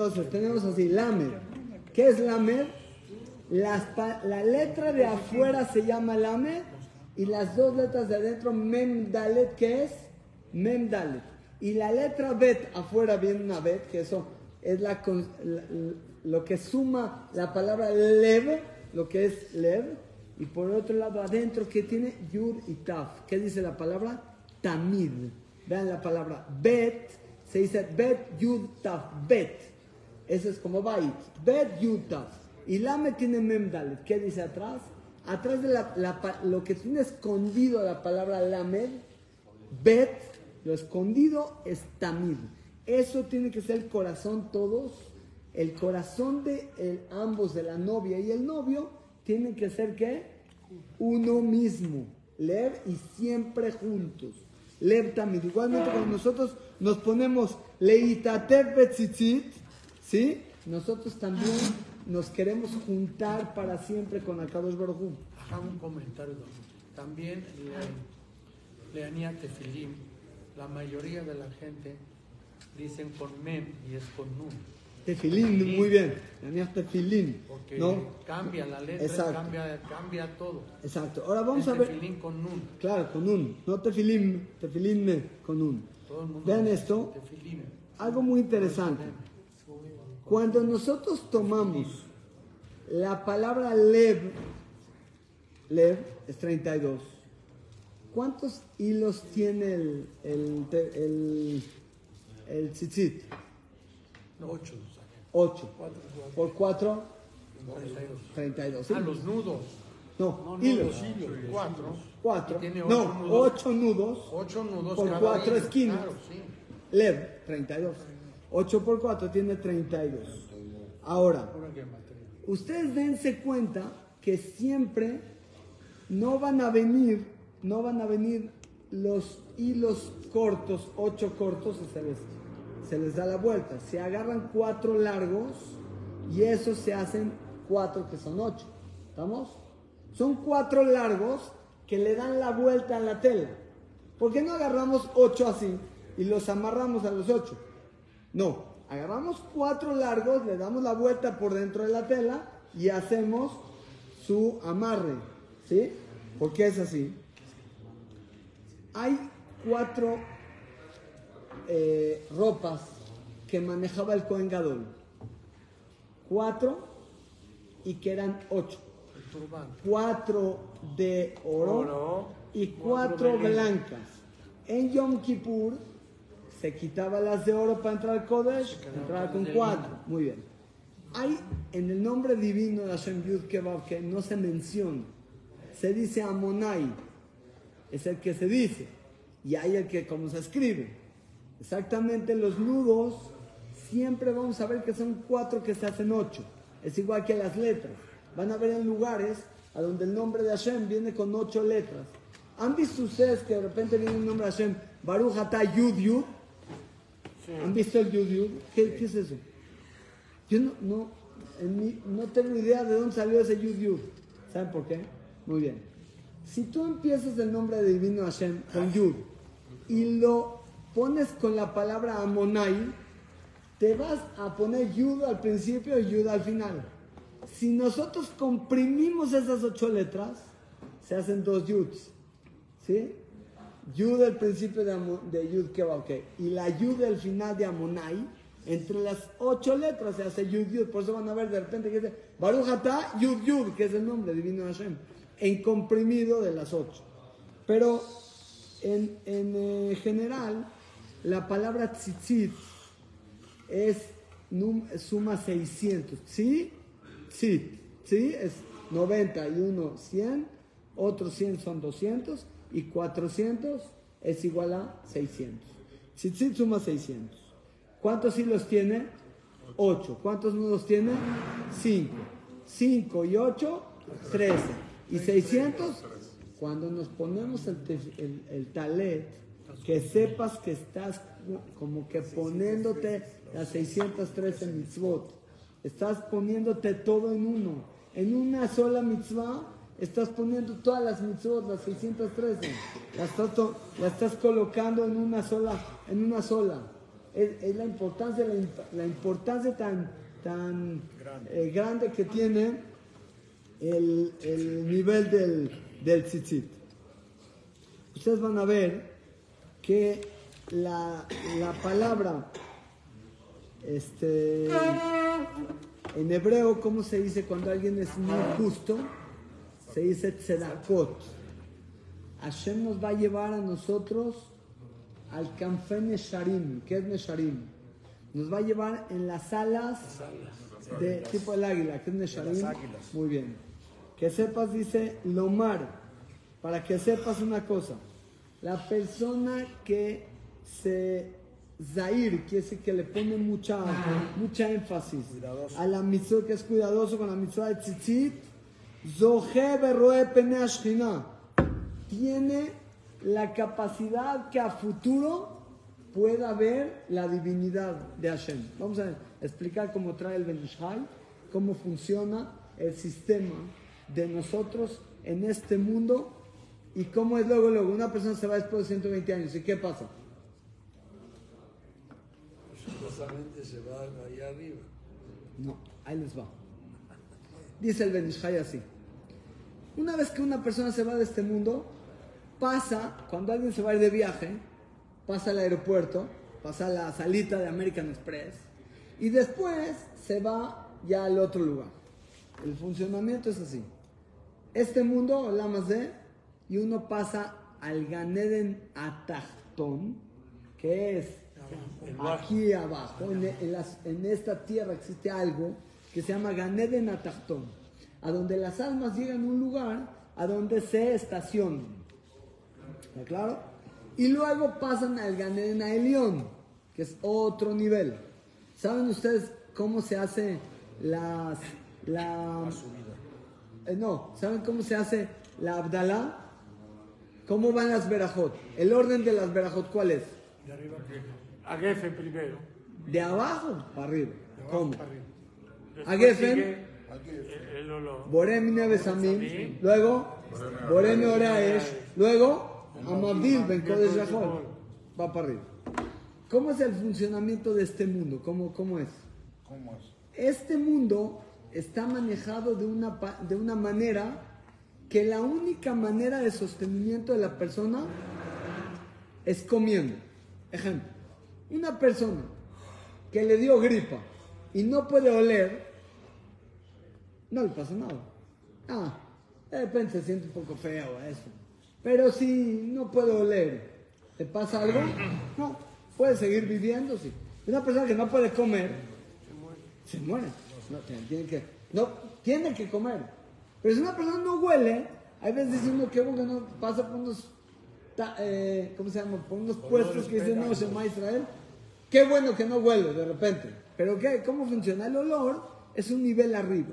Entonces tenemos así, lamed. ¿Qué es lamed? Las la letra de afuera se llama lamed y las dos letras de adentro, mem dalet, ¿qué es? Mem dalet. Y la letra bet, afuera viene una bet, que eso es la, lo que suma la palabra lev, lo que es lev. Y por otro lado, adentro, que tiene yud y taf. ¿Qué dice la palabra? Tamid. Vean la palabra bet, se dice bet, yud, taf, bet. Eso es como bait. Bet, yud, taf. Y lame tiene memdalet. ¿Qué dice atrás? Atrás de la- la lo que tiene escondido la palabra lamed, bet, lo escondido es tamid. Eso tiene que ser el corazón todos. El corazón de el- ambos, de la novia y el novio, tienen que ser ¿qué? Uno mismo. Lev y siempre juntos. Lev tamid. Igualmente cuando nosotros nos ponemos leitatev betzitzit, ¿sí? Nosotros también nos queremos juntar para siempre con Akadosh Baruj. Ajá, un comentario. También le, leanía tefilim. La mayoría de la gente dicen con mem y es con nun. Tefilín, muy bien. Tenías tefilín, Porque ¿no? cambia la letra, Exacto. cambia, cambia todo. Exacto. Ahora vamos El a ver. tefilín con nun. Claro, con un. No tefilín me, con un. Todo el mundo Vean esto. tefilim. Algo muy interesante. Cuando nosotros tomamos la palabra lev, lev es 32. ¿Cuántos hilos tiene el, el, el, el tzitzit? Ocho, 8. cuatro, Por 4, cuarenta y dos. 32. ¿sí? Ah, los nudos. No, hilos. Cuatro. 4. Y tiene ocho No, nudos. 8 nudos. Ocho nudos Por cuatro esquinas. Claro, sí. Lev, 32. 8 por 4 tiene 32. Ahora, ustedes dense cuenta que siempre no van a venir, no van a venir los hilos cortos, 8 cortos, se les, se les da la vuelta. Se agarran 4 largos y esos se hacen 4 que son 8. ¿Estamos? Son 4 largos que le dan la vuelta a la tela. ¿Por qué no agarramos 8 así y los amarramos a los 8? No, agarramos cuatro largos, le damos la vuelta por dentro de la tela y hacemos su amarre. ¿Sí? ¿Por qué es así? Hay cuatro eh, ropas que manejaba el Cohen Gadol. Cuatro y que eran ocho. Cuatro de oro, Oro, y cuatro cuatro blancas. En Yom Kippur se quitaba las de oro para entrar al Kodesh, entraba con cuatro. Muy bien. Hay en el nombre divino de Hashem Yud Kebab que no se menciona. Se dice Amonai. Es el que se dice. Y hay el que como se escribe. Exactamente los nudos siempre vamos a ver que son cuatro que se hacen ocho. Es igual que las letras. Van a ver en lugares a donde el nombre de Hashem viene con ocho letras. ¿Han visto ustedes que de repente viene el nombre de Hashem? Baruch Atah Yud Yud. ¿Han visto el Yud Yud? ¿Qué, qué es eso? Yo no, no, en mi- no tengo idea de dónde salió ese Yud Yud. ¿Saben por qué? Muy bien. Si tú empiezas el nombre de divino Hashem con Yud y lo pones con la palabra Amonai, te vas a poner Yud al principio y Yud al final. Si nosotros comprimimos esas ocho letras, se hacen dos Yuds. ¿Sí? Yud al principio de, de Yud ok. Y la Yud al final de Amonai, entre las ocho letras se hace Yud Yud. Por eso van a ver de repente que dice Baruch Atah Yud Yud, que es el nombre divino de Hashem, en comprimido de las ocho. Pero en, en, eh, general, la palabra tzitzit es num- suma 600. ¿Sí? Sí. ¿Sí? Es 91, 100. Otros 100 son 200. Y 400 es igual a 600. Tzitzit suma 600. ¿Cuántos hilos tiene? 8. ¿Cuántos nudos tiene? 5. 5 y 8, 13. ¿Y 600? Cuando nos ponemos el, el- el talet, que sepas que estás como que poniéndote las 613 mitzvot. Estás poniéndote todo en uno. En una sola mitzvah estás poniendo todas las mitzvot, las 613. Las estás, las estás colocando en una sola, en una sola. es, la importancia, la, importancia tan, tan grande, grande que tiene el, el nivel del, del tzitzit. Ustedes van a ver que la, la palabra este, en hebreo, ¿cómo se dice cuando alguien es muy justo? Se dice tzedakot. Hashem nos va a llevar a nosotros al Kanfe Nesharim. ¿Qué es Nesharim? Nos va a llevar en las alas de tipo el águila. ¿Qué es Nesharim? Muy bien. Que sepas, dice Lomar, para que sepas una cosa. La persona que se Zair quiere decir que le pone mucha, mucha énfasis a la mitzvah que es cuidadoso con la mitzvah de tzitzit. Tiene la capacidad que a futuro pueda ver la divinidad de Hashem. Vamos a explicar cómo trae el Benishai, cómo funciona el sistema de nosotros en este mundo y cómo es luego, luego, una persona se va después de 120 años. ¿Y qué pasa? se va allá arriba. No, ahí les va. Dice el Benishai así. Una vez que una persona se va de este mundo, pasa, cuando alguien se va a ir de viaje, pasa al aeropuerto, pasa a la salita de American Express y después se va ya al otro lugar. El funcionamiento es así. Este mundo, más de, y uno pasa al Ganeden Atachtón, que es Aquí abajo, en, esta tierra existe algo que se llama Ganeden Atachtón, a donde las almas llegan a un lugar a donde se estacionan. ¿Está claro? Y luego pasan al Ganeden Elión, que es otro nivel. ¿Saben ustedes cómo se hace las... La, eh, no, ¿saben cómo se hace la Abdalá? ¿Cómo van las Berajot? El orden de las Berajot, ¿cuál es? De arriba a Geffen primero. De abajo para arriba. ¿Cómo? A Geffen. Borem Nevesamim. Luego, Borem Oraesh. Luego, Amabil Ben Kodesh Va para arriba. ¿Cómo es el funcionamiento de este mundo? ¿Cómo, cómo es? ¿Cómo es? Este mundo está manejado de una, de una manera que la única manera de sostenimiento de la persona es comiendo. Ejemplo. Una persona que le dio gripa y no puede oler, no le pasa nada. Ah, de repente se siente un poco feo eso. Pero si no puede oler, ¿te pasa algo? No, puede seguir viviendo, sí. Una persona que no puede comer, se muere. No, tiene que, no, tiene que comer. Pero si una persona no huele, hay veces diciendo que no pasa por unos, eh, ¿cómo se llama? Por unos puestos que dicen, no, se llama Israel Qué bueno que no huele de repente. Pero ¿qué? ¿cómo funciona? El olor es un nivel arriba.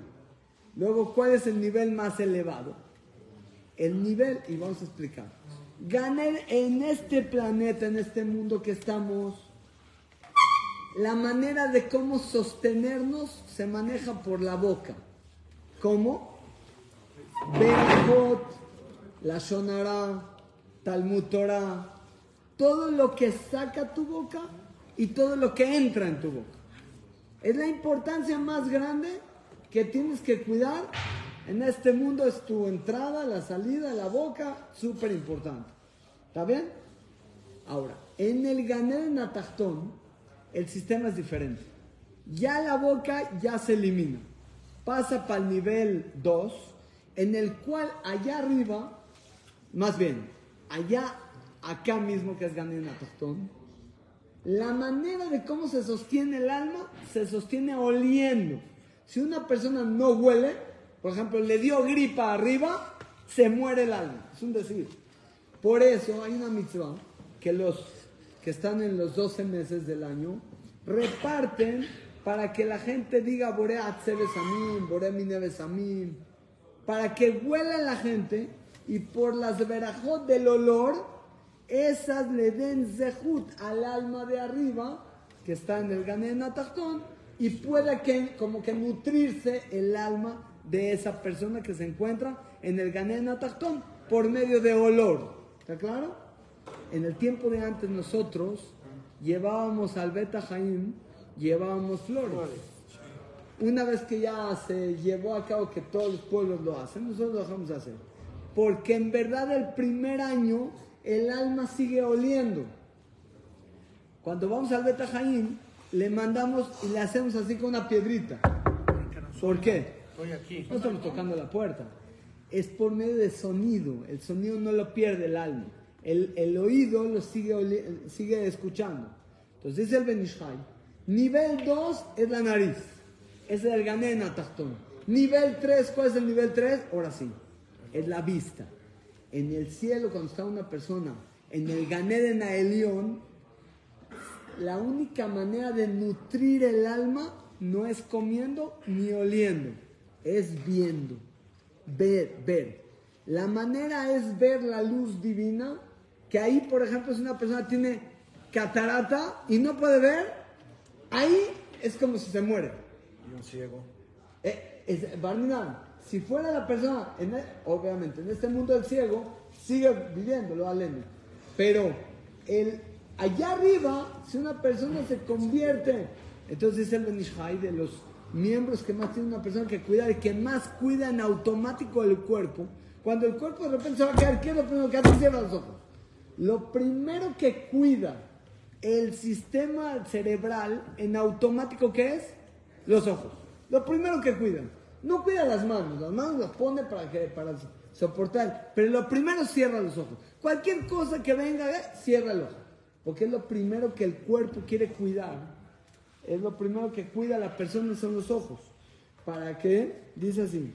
Luego, ¿cuál es el nivel más elevado? El nivel, y vamos a explicar. Ganar en este planeta, en este mundo que estamos, la manera de cómo sostenernos se maneja por la boca. ¿Cómo? Berajot, la Shonara, Talmud Torah, todo lo que saca tu boca y todo lo que entra en tu boca. Es la importancia más grande que tienes que cuidar en este mundo, es tu entrada, la salida, la boca, súper importante. ¿Está bien? Ahora, en el Ganer Natachton, el sistema es diferente. Ya la boca ya se elimina. Pasa para el nivel 2, en el cual allá arriba, más bien, allá, acá mismo que es Ganer Natachton, la manera de cómo se sostiene el alma se sostiene oliendo. Si una persona no huele, por ejemplo, le dio gripa arriba, se muere el alma. Es un decir. Por eso hay una mitzvah que los que están en los 12 meses del año reparten para que la gente diga Bore Atzebesamim, Bore Minebesamim, para que huela la gente y por las verajot del olor esas le den zehut al alma de arriba, que está en el Ganen Atachtón, y puede que, como que nutrirse el alma de esa persona que se encuentra en el Ganen Atachtón por medio de olor. ¿Está claro? En el tiempo de antes nosotros llevábamos al Beta Jaim, llevábamos flores. Una vez que ya se llevó a cabo que todos los pueblos lo hacen, nosotros lo dejamos de hacer. Porque en verdad el primer año el alma sigue oliendo. Cuando vamos al Beta Jaim, le mandamos y le hacemos así con una piedrita. ¿Por qué? Estoy aquí. No estamos tocando la puerta. Es por medio de sonido. El sonido no lo pierde el alma. El, el oído lo sigue, sigue escuchando. Entonces dice el Benishai. Nivel 2 es la nariz. Es el ganena tachton. Nivel 3, ¿cuál es el nivel 3? Ahora sí. Es la vista. En el cielo, cuando está una persona en el Ganeden Elión, la única manera de nutrir el alma no es comiendo ni oliendo, es viendo, ver, ver. La manera es ver la luz divina, que ahí, por ejemplo, si una persona tiene catarata y no puede ver, ahí es como si se muere. Y un ciego. Eh, es- Barminan, si fuera la persona, en e- obviamente en este mundo del ciego, sigue viviendo, lo aleno. Pero el, allá arriba, si una persona se convierte, entonces es el Benishai de los miembros que más tiene una persona que cuida y que más cuida en automático el cuerpo. Cuando el cuerpo de repente se va a quedar, ¿qué es lo primero que hace? Cierra los ojos. Lo primero que cuida el sistema cerebral en automático, ¿qué es? Los ojos. Lo primero que cuidan. No cuida las manos, las manos las pone para, que, para soportar, pero lo primero cierra los ojos. Cualquier cosa que venga, eh, cierra el ojo. Porque es lo primero que el cuerpo quiere cuidar. Es lo primero que cuida a la persona son los ojos. ¿Para qué? Dice así.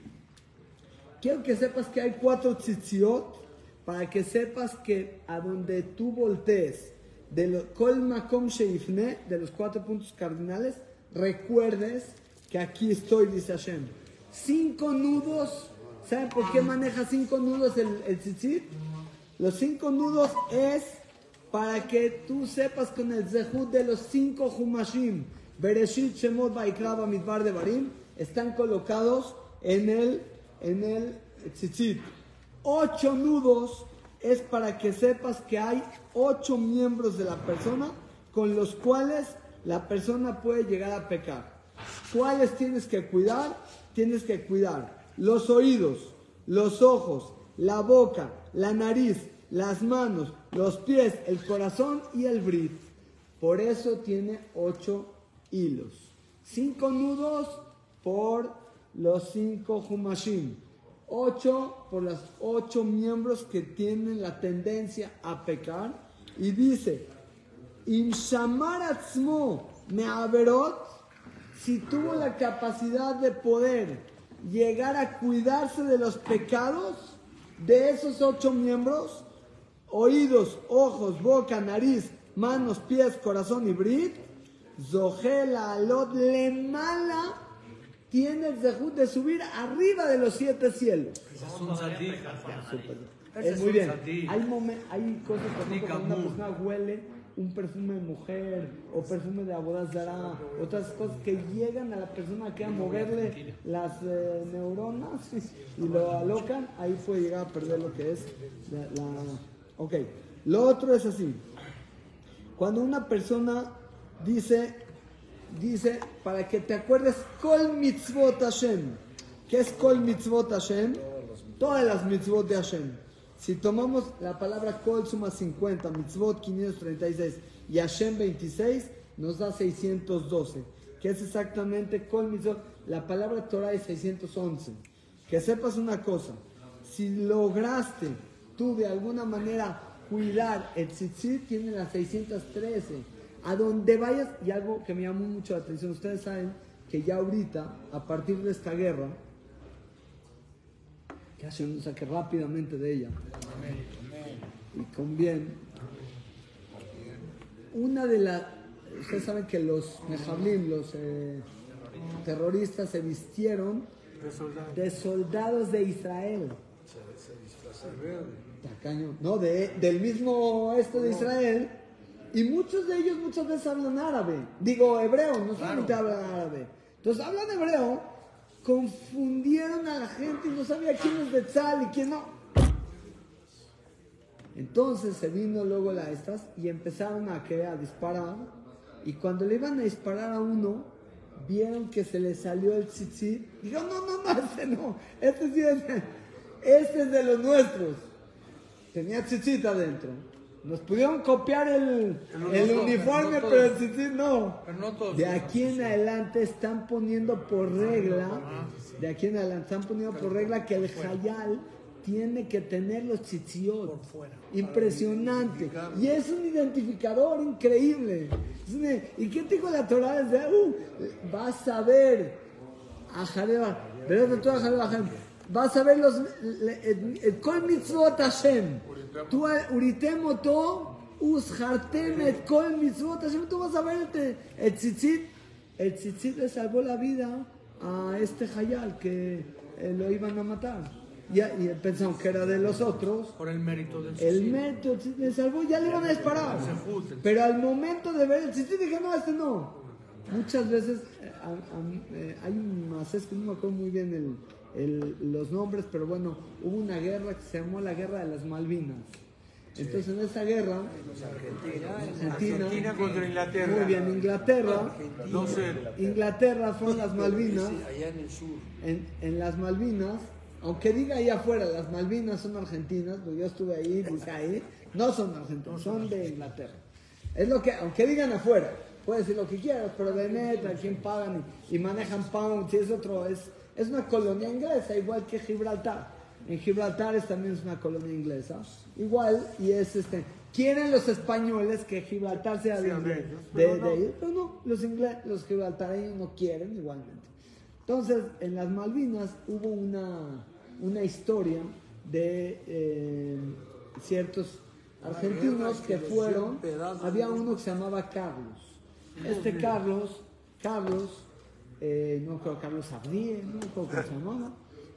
Quiero que sepas que hay cuatro tzitziot para que sepas que a donde tú voltees de lo, kol makom sheifne, de los cuatro puntos cardinales, recuerdes que aquí estoy, dice Hashem. Cinco nudos, ¿saben por qué maneja cinco nudos el, el tzitzit? Los cinco nudos es para que tú sepas con el zehut de los cinco humashim, Bereshit, Shemot, Vaikra, Bamidbar de Barim, están colocados en el, en el tzitzit. Ocho nudos es para que sepas que hay ocho miembros de la persona con los cuales la persona puede llegar a pecar. ¿Cuáles tienes que cuidar? Tienes que cuidar los oídos, los ojos, la boca, la nariz, las manos, los pies, el corazón y el brit. Por eso tiene ocho hilos. Cinco nudos por los cinco humashim. Ocho por los ocho miembros que tienen la tendencia a pecar. Y dice, Im shamar atzmo me'averot, si tuvo la capacidad de poder llegar a cuidarse de los pecados de esos ocho miembros, oídos, ojos, boca, nariz, manos, pies, corazón y brit, Zohela alot le mala tiene el zehut de subir arriba de los siete cielos. Es muy bien. Hay, momen- hay cosas, ejemplo, cuando una persona huele un perfume de mujer o perfume de abodazara, otras cosas que llegan a la persona que a moverle las eh, neuronas y lo alocan, ahí puede llegar a perder lo que es la, la- Ok, lo otro es así. Cuando una persona dice, dice, para que te acuerdes, Kol mitzvot Hashem. ¿Qué es Kol mitzvot Hashem? Todas las mitzvot de Hashem. Si tomamos la palabra Kol suma 50, mitzvot 536 y Hashem 26, nos da 612. Que es exactamente Kol mitzvot. La palabra Torah es 611. Que sepas una cosa. Si lograste tú de alguna manera cuidar el tzitzit, tiene las 613. A donde vayas, y algo que me llamó mucho la atención, ustedes saben que ya ahorita, a partir de esta guerra, que Hashem nos saque rápidamente de ella, y con bien, una de las, ustedes saben que los Mehablim, los eh, terroristas, se vistieron de soldados de Israel. Tacaño. No, de, del mismo este de Israel. Y muchos de ellos muchas veces hablan árabe. Digo, hebreo, no solamente hablan árabe. Entonces hablan hebreo, confundieron a la gente y no sabía quién es de Tzal y quién no. Entonces se vino luego la estas y empezaron a, que, a disparar. Y cuando le iban a disparar a uno, vieron que se le salió el tzitzit. Dijo, no, no, no, este no. Este sí es, este es de los nuestros. Tenía tzitzit adentro. Nos pudieron copiar el, El el uniforme, uniforme, no todos. pero el tzitzit no. Pero no todos. De aquí en adelante están poniendo por regla, de aquí en adelante están poniendo por regla que el hayal tiene que tener los tzitziot. Por fuera. Impresionante. Y es un identificador increíble. Un- ¿Y qué te dijo la Torah? Desde, uh, vas a ver a Jareba, de toda Jareba, Jareba. Vas a ver los kol mitzvot Hashem. Tú eh, uritem oto ushartem et kol mitzvot Hashem. Tú vas a ver el, tzitzit. El tzitzit le salvó la vida a este hayal que eh, lo iban a matar. Y, y pensaron que era de los otros. Por el mérito del El método le salvó, ya le iban a disparar. Pero al momento de ver el tzitzit dije, no, este no. Muchas veces eh, a- a- eh, hay un macés que no me acuerdo muy bien el- el- los nombres, pero bueno, hubo una guerra que se llamó la Guerra de las Malvinas. Entonces en esa guerra, Argentina, Argentina contra Inglaterra. muy bien, Inglaterra, No sé. Inglaterra fueron las Malvinas. Sí, allá en el sur. En, en las Malvinas, aunque diga ahí afuera, las Malvinas son argentinas, pues yo estuve ahí, dice ahí, no son argentinas, son de Inglaterra. Es lo que, aunque digan afuera, puedes decir lo que quieras, pero de neta, ¿quién pagan? Y, y manejan pounds, y es otro, es, es una colonia inglesa, igual que Gibraltar. En Gibraltar es, también es una colonia inglesa. Igual, y es este, quieren los españoles que Gibraltar sea de, ellos, pero no. pero no, los, ingle- los gibraltareños no quieren igualmente. Entonces, en las Malvinas hubo una, una historia de eh, ciertos argentinos que fueron, había uno que se llamaba Carlos. Este Carlos, Carlos, eh, no creo Carlos Abdie, no creo cómo se llamaba,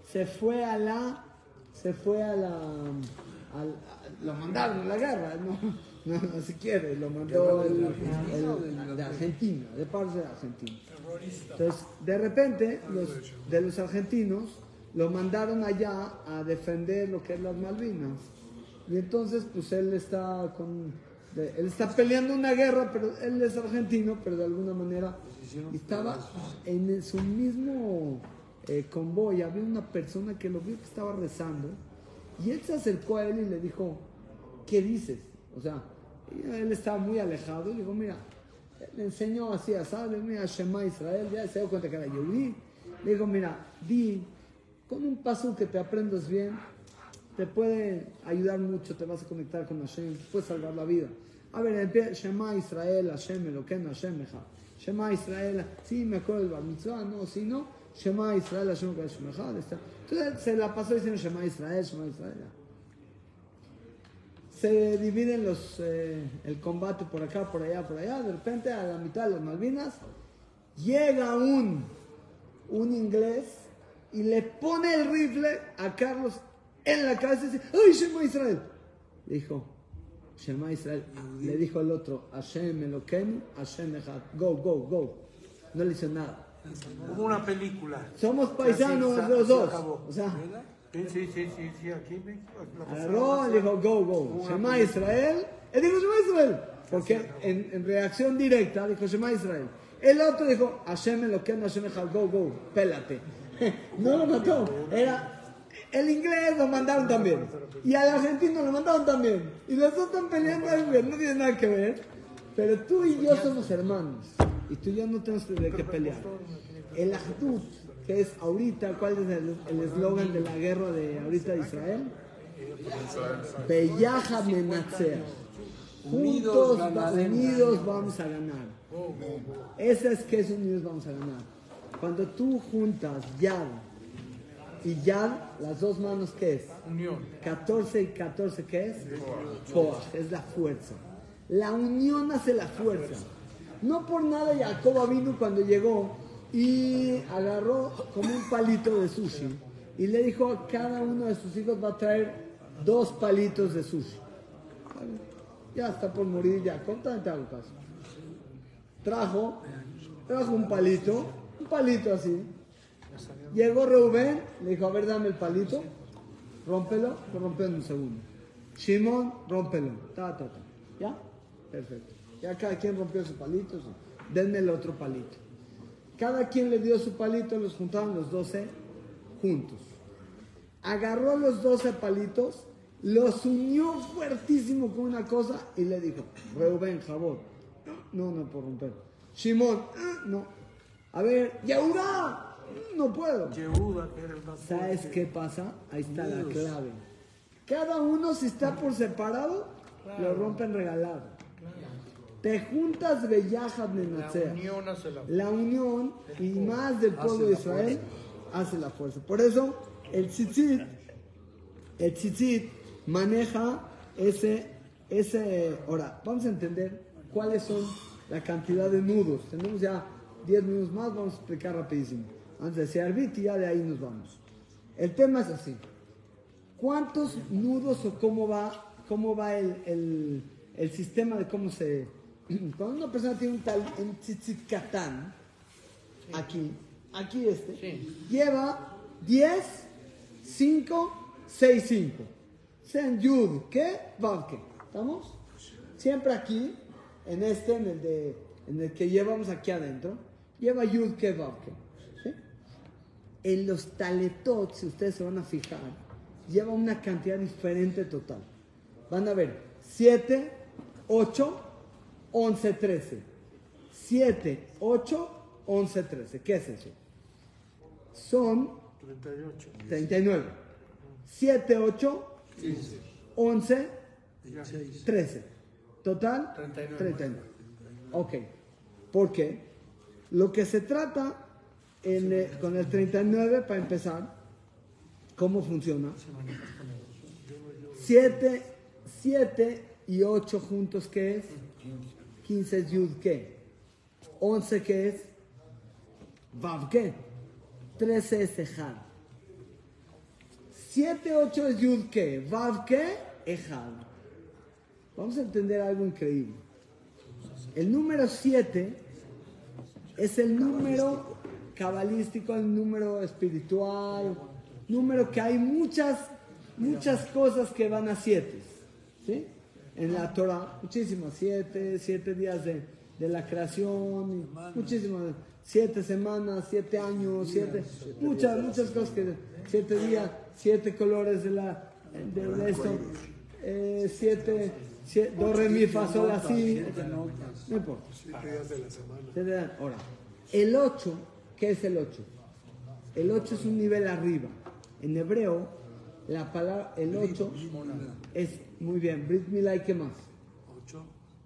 se fue a la, se fue a la, a- lo mandaron a la guerra, no, no, no si quiere, lo mandó el, el- de Argentina, de parte de Argentina. Entonces, de repente, los, de los argentinos lo mandaron allá a defender lo que es las Malvinas. Y entonces, pues él está con, él está peleando una guerra, pero él es argentino, pero de alguna manera estaba en su mismo eh, convoy. Había una persona que lo vio que estaba rezando y él se acercó a él y le dijo, ¿qué dices? O sea, él estaba muy alejado y le dijo, mira, le enseñó así a saber, mira, Shema Israel, ya se dio cuenta que era Yehudi. Le dijo, mira, di, con un paso que te aprendas bien, te puede ayudar mucho, te vas a conectar con Hashem, te puede salvar la vida. A ver, empieza, Shema Israel, Hashem, Eloken, Hashem, Eja. Shema Israel, sí, me acuerdo del Bar Mitzvah, no, si no, Shema Israel, Hashem, Eloken, Hashem, está. Entonces se la pasó diciendo Shema Israel, Shema Israel. Se dividen los, eh, el combate por acá, por allá, por allá. De repente, a la mitad de las Malvinas, llega un, un inglés y le pone el rifle a Carlos en la cabeza y dice, ¡Ay, Shema Israel! Le dijo, Shema Israel. Le dijo el otro, Hashem Eloken, Hashem Echad. Go, go, go. No le hizo nada. Hubo una película. Somos paisanos los dos. O sea, Sí, sí, sí, sí, sí, aquí en México. Agarró, le dijo, go, go. Shema. Israel. Él dijo, Shema Israel. Porque en, en reacción directa dijo, Shema Israel. El otro dijo, Hashem lo que Hashem Echad, go, go, pélate. No lo mató. Era, el inglés lo mandaron también. Y al argentino lo mandaron también. Y los dos están peleando, güey, no tiene nada que ver. Pero tú y yo somos hermanos. Y tú y yo no tenemos qué pelear. El Ahdut, que es ahorita, ¿cuál es el eslogan de la guerra de ahorita de Israel? Bellaja Menatzer. Juntos, unidos vamos a ganar. Ese es que es unidos vamos a ganar. Cuando tú juntas Yad y Yad, las dos manos, ¿qué es? Unión. 14 y 14, ¿qué es? Koach, es la fuerza. La unión hace la fuerza. No por nada Jacob vino cuando llegó y agarró como un palito de sushi y le dijo a cada uno de sus hijos va a traer dos palitos de sushi. Ya está por morir Jacob, también te hago caso. Trajo, trajo un palito, un palito así. Llegó Rubén, le dijo, a ver, dame el palito, rómpelo, lo en un segundo. Shimon, rómpelo. Ta, ta. ¿Ya? Perfecto. Ya cada quien rompió su palito. Denme el otro palito. Cada quien le dio su palito, los juntaron los 12 juntos. Agarró los 12 palitos, los unió fuertísimo con una cosa y le dijo, Reuben, jabón. No, no puedo romper. Shimon, "Ah, no. A ver, Yehuda, no puedo. ¿Sabes qué pasa? Ahí está la clave. Cada uno si está por separado, lo rompen regalado. Te juntas Bellajad La unión hace la La unión y más del pueblo de Israel hace la fuerza. Por eso el tzitzit, el tzitzit maneja ese, ese. Ahora, vamos a entender cuáles son la cantidad de nudos. Tenemos ya 10 minutos más, vamos a explicar rapidísimo. Antes de decir arbit y ya de ahí nos vamos. El tema es así. ¿Cuántos nudos o cómo va, cómo va el, el- el sistema de cómo se... Cuando una persona tiene un tal un tzitzit katán, aquí, aquí este, Sí. lleva 10, 5, 6, 5. Sean yud, ¿qué? ¿qué? ¿Estamos? Siempre aquí, en este, en el, de, en el que llevamos aquí adentro, lleva yud, ¿qué? ¿qué? En los taletot, si ustedes se van a fijar, lleva una cantidad diferente total. Van a ver 7, 8, 11, 13. 7, 8, 11, 13. ¿Qué es eso? Son 38. 39. 7, 8, 11, 13. Total 39. 39. Ok. ¿Por qué? Lo que se trata en, eh, con el 39, para empezar, ¿cómo funciona? 7, 7 y 8 juntos, ¿qué es? 15 es Yud, ¿qué? 11, ¿qué es? Vav, ¿qué? 13 es Ejad. 7, 8 es Yud, ¿qué? Vav, ¿qué? Ejad. Vamos a entender algo increíble. El número 7 es el número cabalístico, el número espiritual, número que hay muchas, muchas cosas que van a 7. ¿Sí? En la Torah, muchísimas, 7, 7 días de, de la creación, muchísimas, 7 semanas, 7 años, 7, muchas, muchas cosas que, 7 días, 7 colores de la, de, de esto, 7, do, re, mi, fa, sol, así, no importa. Se le dan. Ahora, el 8, ¿qué es el 8? El 8 es un nivel arriba. En hebreo, la palabra, el 8 es, muy bien, Brit Milá y qué más.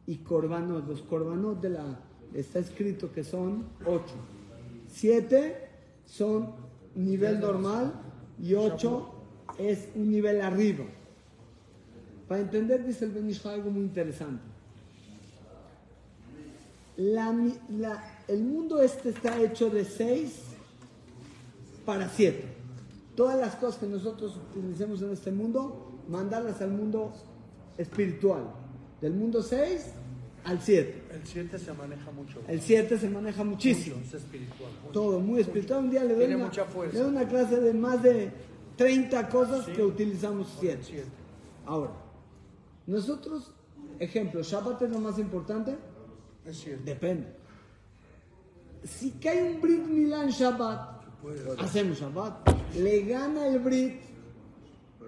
Y corbanos, los corbanos de la, está escrito que son 8. 7 son nivel normal y 8 es un nivel arriba. Para entender, dice el Benishá algo muy interesante. La la- el mundo este está hecho de 6 para 7. Todas las cosas que nosotros utilicemos en este mundo, mandarlas al mundo espiritual. Del mundo 6 al 7. El 7 se maneja mucho. El 7 se maneja muchísimo. Mucho, es espiritual. mucho. Todo muy espiritual. Un día le doy, Tiene una, mucha fuerza. le doy una clase de más de 30 cosas Sí. que utilizamos 7. Siete. Ahora, nosotros, ejemplo, Shabbat es lo más importante. Es 7. Depende. Si cae un Brit Milá en Shabbat, hacemos Shabbat. Le gana el Brit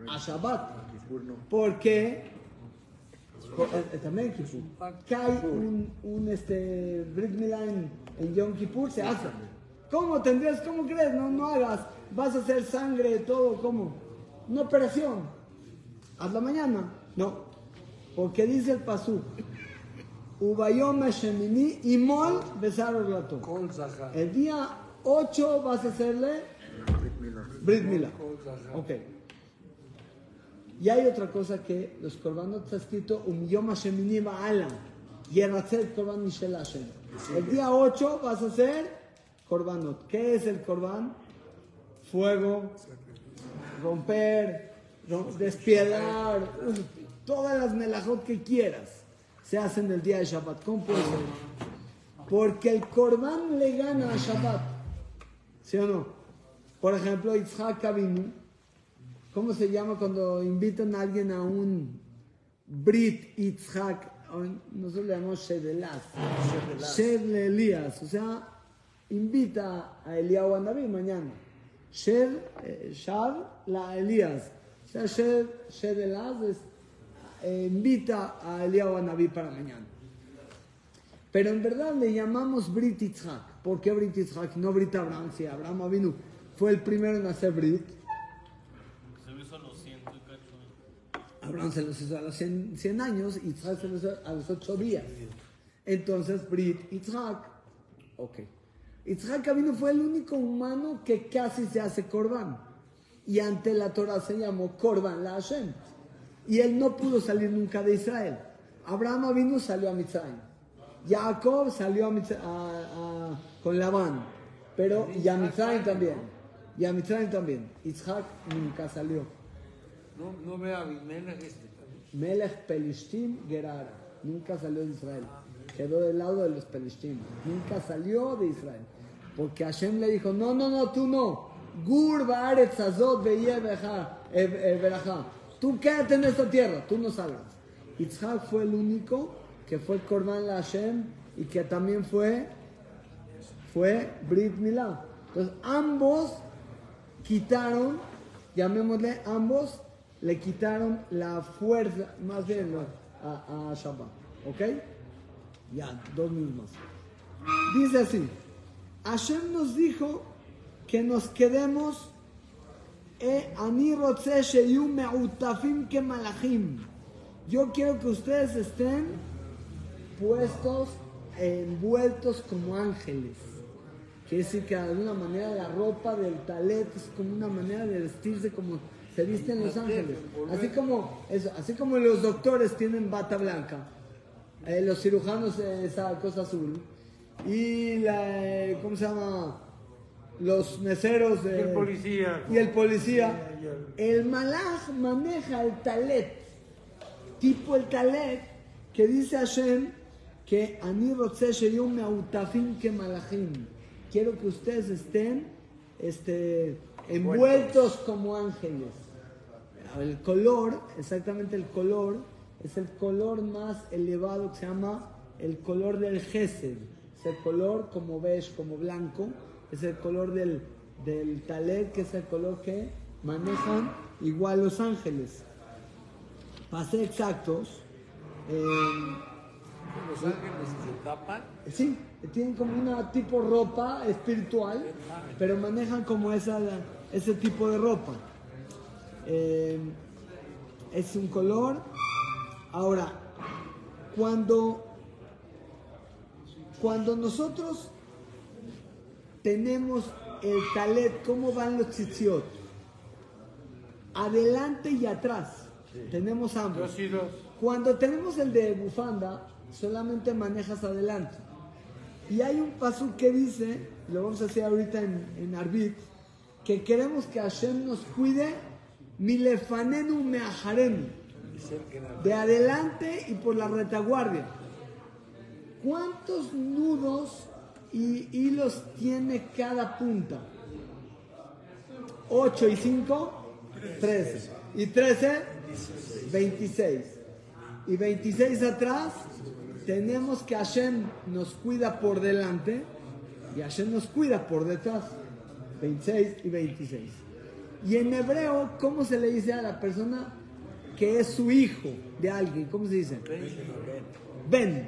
a Shabbat. Porque por- eh, eh, también Kippur. Cae un, un este, Brit Milá en, Yom Kippur, se hace. ¿Cómo tendrías? ¿Cómo crees? No, no hagas. Vas a hacer sangre, todo, ¿cómo? Una operación. Hazla mañana. No. Porque dice el Pasú. Y Mol. El día 8 vas a hacerle Brit Mila. Ok. Y hay otra cosa que los korbanot está escrito Um Yom Shemini Ba'ala. Yeratzet Korban Mishel Hashem. El día 8 vas a hacer korbanot. ¿Qué es el korban? Fuego, romper, rom- despiedar, todas las melajot que quieras se hacen el día de Shabbat. ¿Cómo puede ser? Porque el korban le gana a Shabbat. ¿Sí o no? Por ejemplo, Yitzhak Avinu, ¿cómo se llama cuando invitan a alguien a un Brit Yitzhak, nosotros le llamamos Shedelaz, Shed le Elías, o sea, invita a Eliyahu Anabí mañana. Shed, eh, Shad la Elías, o sea, Shed, Shedelaz es, eh, invita a Eliyahu Anabí para mañana. Pero en verdad le llamamos Brit Yitzhak. ¿Por qué Brit Yitzhak? No Brit Abraham. Si Abraham Avinu fue el primero en hacer Brit. Se hizo a los ciento y cacho. Abraham se los hizo a los 100, 100 años y Yitzhak se los hizo a los 8 días. Entonces, Brit Yitzhak. Ok. Yitzhak Avinu fue el único humano que casi se hace Korban. Y ante la Torah se llamó Korban la Hashem. Y él no pudo salir nunca de Israel. Abraham Avinu salió a Mitzrayim. Jacob salió a, Mitz- a- a- con Labán. Pero, y a Mitzrayim también. Y a Mitzrayim también. Yitzhak nunca salió. No, no ve a Abimelech este también. Melech Pelishtim Gerara. Nunca salió de Israel. Quedó del lado de los Pelishtim. Nunca salió de Israel. Porque Hashem le dijo, no, no, no, tú no. Gur ba'aretz azot ve'yeh Tú quédate en esta tierra, tú no salgas. Yitzhak fue el único que fue Korban la Hashem y que también fue, fue Brit Milá. Entonces ambos quitaron, llamémosle, ambos le quitaron la fuerza, más bien a, a Shabbat. ¿Ok? Ya, dos mismos. Dice así, Hashem nos dijo que nos quedemos Yo quiero que ustedes estén puestos, envueltos como ángeles. Quiere decir que de alguna manera la ropa del talet es como una manera de vestirse como se visten los ángeles. Así como, eso, así como los doctores tienen bata blanca, eh, los cirujanos eh, esa cosa azul, y la, eh, ¿cómo se llama? Los meseros Y el policía. y el policía. Y el- El malaj maneja el talet, tipo el talet, que dice Hashem que ani rotze sheyu me'utafim que malachim. Quiero que ustedes estén este, envueltos como ángeles. El color, exactamente el color, es el color más elevado que se llama el color del gesed. Es el color como beige, como blanco. Es el color del, del talet, que es el color que manejan igual los ángeles. Para ser exactos, eh, Los ángeles se tapan. Sí, tienen como una tipo ropa espiritual, pero manejan como esa, ese tipo de ropa. Eh, es un color. Ahora, cuando, cuando nosotros tenemos el talet, ¿cómo van los tzitziot? Adelante y atrás. Tenemos ambos. Dos y dos. Cuando tenemos el de bufanda, solamente manejas adelante. Y hay un paso que dice, lo vamos a hacer ahorita en, en Arbit, que queremos que Hashem nos cuide, milefanenu meajarenu, de adelante y por la retaguardia. ¿Cuántos nudos y hilos tiene cada punta? 8 y 5, 13. Y 13, 26. Y 26 atrás, tenemos que Hashem nos cuida por delante y Hashem nos cuida por detrás. 26 y 26. Y en hebreo, ¿cómo se le dice a la persona que es su hijo de alguien? ¿Cómo se dice? Ben.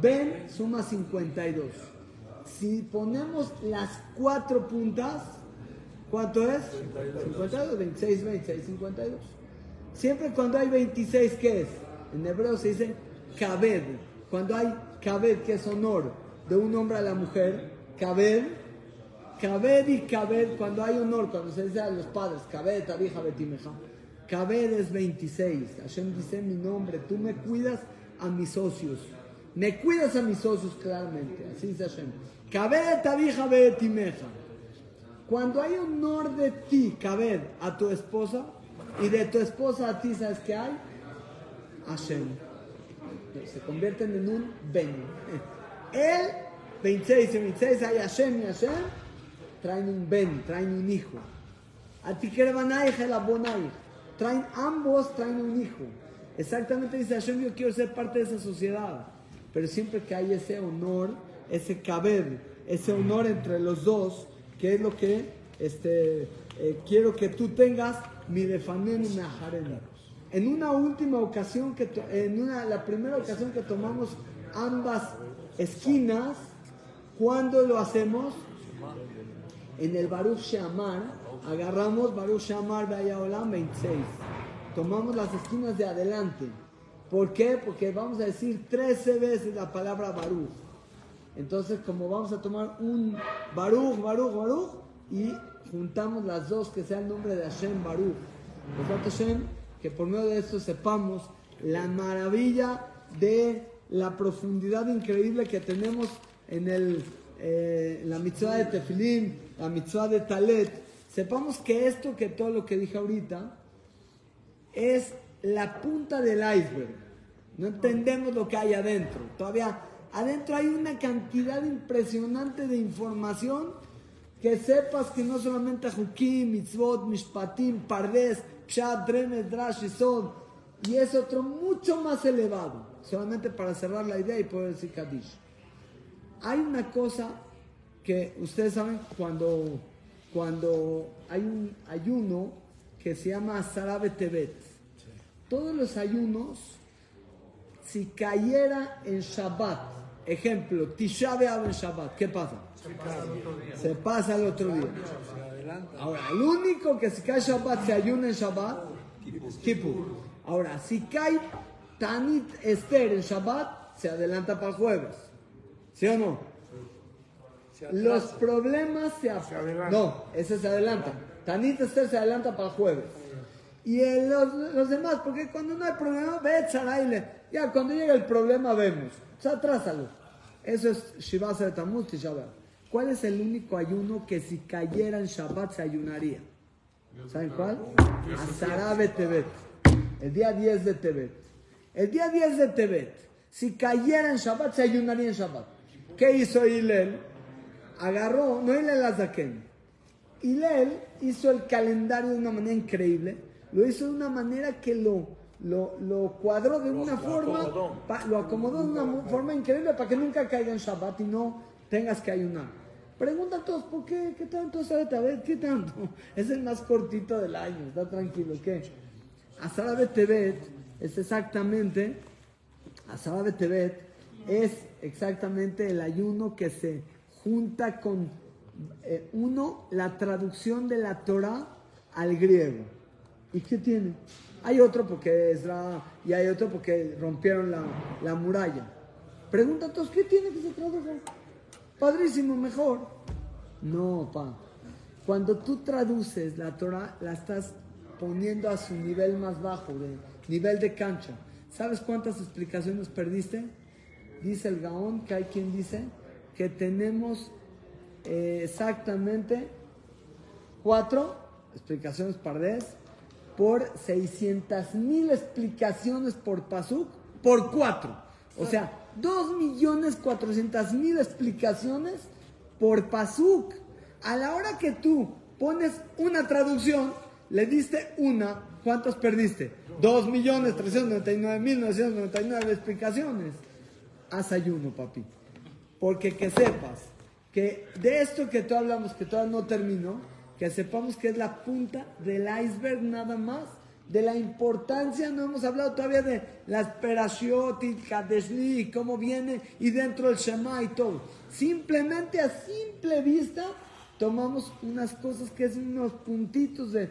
Ben suma 52. Si ponemos las cuatro puntas, ¿cuánto es? 52, 26, 26, 52. Siempre cuando hay 26, ¿qué es? En hebreo se dice kabed. Cuando hay kabed, que es honor de un hombre a la mujer, kabed. Kabed y kabed, cuando hay honor, cuando se dice a los padres, kabed, abija, betimeja. Kabed es 26. Hashem dice mi nombre, tú me cuidas a mis socios. Me cuidas a mis socios claramente, así dice Hashem. Cuando hay honor de ti, Kabed, a tu esposa, y de tu esposa a ti, ¿sabes qué hay? Hashem. Se convierten en un Ben. Él, 26 y 26, hay Hashem y Hashem, traen un Ben, traen un hijo. A ti que el traen ambos, traen un hijo. Exactamente dice Hashem, yo quiero ser parte de esa sociedad. Pero siempre que hay ese honor, ese caber, ese honor entre los dos, que es lo que este, eh, quiero que tú tengas, mi lefanen y meajareni. En una última ocasión, que en una, la primera ocasión que tomamos ambas esquinas, ¿cuándo lo hacemos? En el Baruch Shamar, agarramos Baruch Shamar Olam 26. Tomamos las esquinas de adelante. ¿Por qué? Porque vamos a decir 13 veces la palabra Baruch. Entonces, como vamos a tomar un Baruch, Baruch, Baruch, y juntamos las dos, que sea el nombre de Hashem Baruch. Besat Hashem, que por medio de esto sepamos la maravilla de la profundidad increíble que tenemos en el, eh, la mitzvah de Tefilim, la mitzvah de Talet. Sepamos que esto, que todo lo que dije ahorita, es la punta del iceberg. No entendemos lo que hay adentro. Todavía adentro hay una cantidad impresionante de información que sepas que no solamente Jukim, Mitzvot, Mishpatim, Pardes, Pshat, Dremes, Drash, Yisod, y es otro mucho más elevado. Solamente para cerrar la idea y poder decir Kadish. Hay una cosa que ustedes saben cuando, cuando hay un ayuno que se llama Sarabe Tebet. Todos los ayunos, si cayera en Shabbat, ejemplo, Tisha B'Av en Shabbat, ¿qué pasa? Se pasa al otro día. Ahora, el único que si cae Shabbat se ayuna en Shabbat, Kippur. Ahora, si cae Tanit Esther en Shabbat, se adelanta para el jueves. ¿Sí o no? Los problemas se, ap- adelanta. No, ese se adelanta. Tanit Esther se adelanta para el jueves. Y el- los, los demás, porque cuando no hay problema, ve. Ya, cuando llega el problema, vemos. O sea, atrásalo. Eso es Shiva de Tamuz y Shabbat. ¿Cuál es el único ayuno que si cayera en Shabbat se ayunaría? ¿Saben cuál? Azarabe Tebet. El día 10 de Tebet. El día 10 de Tebet. Si cayera en Shabbat, se ayunaría en Shabbat. ¿Qué hizo Hillel? Agarró, no Hillel Azaken. Hillel hizo el calendario de una manera increíble. Lo hizo de una manera que lo, lo, lo cuadró de una forma, pa- lo acomodó de una forma increíble para que nunca caiga en Shabbat y no tengas que ayunar. Preguntan todos, ¿por qué? ¿Qué tanto sabe Tebet? ¿Qué tanto? Es el más cortito del año, está tranquilo, ¿qué? Azara Tebet es exactamente, Azara Tebet es exactamente el ayuno que se junta con, eh, uno, la traducción de la Torah al griego. ¿Y qué tiene? Hay otro porque es Ra y hay otro porque rompieron la, la muralla. Preguntan todos, ¿qué tiene que se tradujo? Padrísimo, mejor. No, pa. Cuando tú traduces la Torah, la estás poniendo a su nivel más bajo, de nivel de cancha. ¿Sabes cuántas explicaciones perdiste? Dice el Gaón que hay quien dice que tenemos eh, exactamente cuatro explicaciones pardés por 600 mil explicaciones por pasuk por cuatro. O sea, 2 millones 400 mil explicaciones por pasuk. A la hora que tú pones una traducción, le diste una, ¿cuántos perdiste? 2 millones 399 mil 999 explicaciones. Haz ayuno, papi. Porque que sepas que de esto que tú hablamos, que todavía no terminó, que sepamos que es la punta del iceberg nada más, de la importancia, no hemos hablado todavía de las perashiot y Kadeshli, cómo viene, y dentro del Shema y todo. Simplemente a simple vista tomamos unas cosas que es unos puntitos de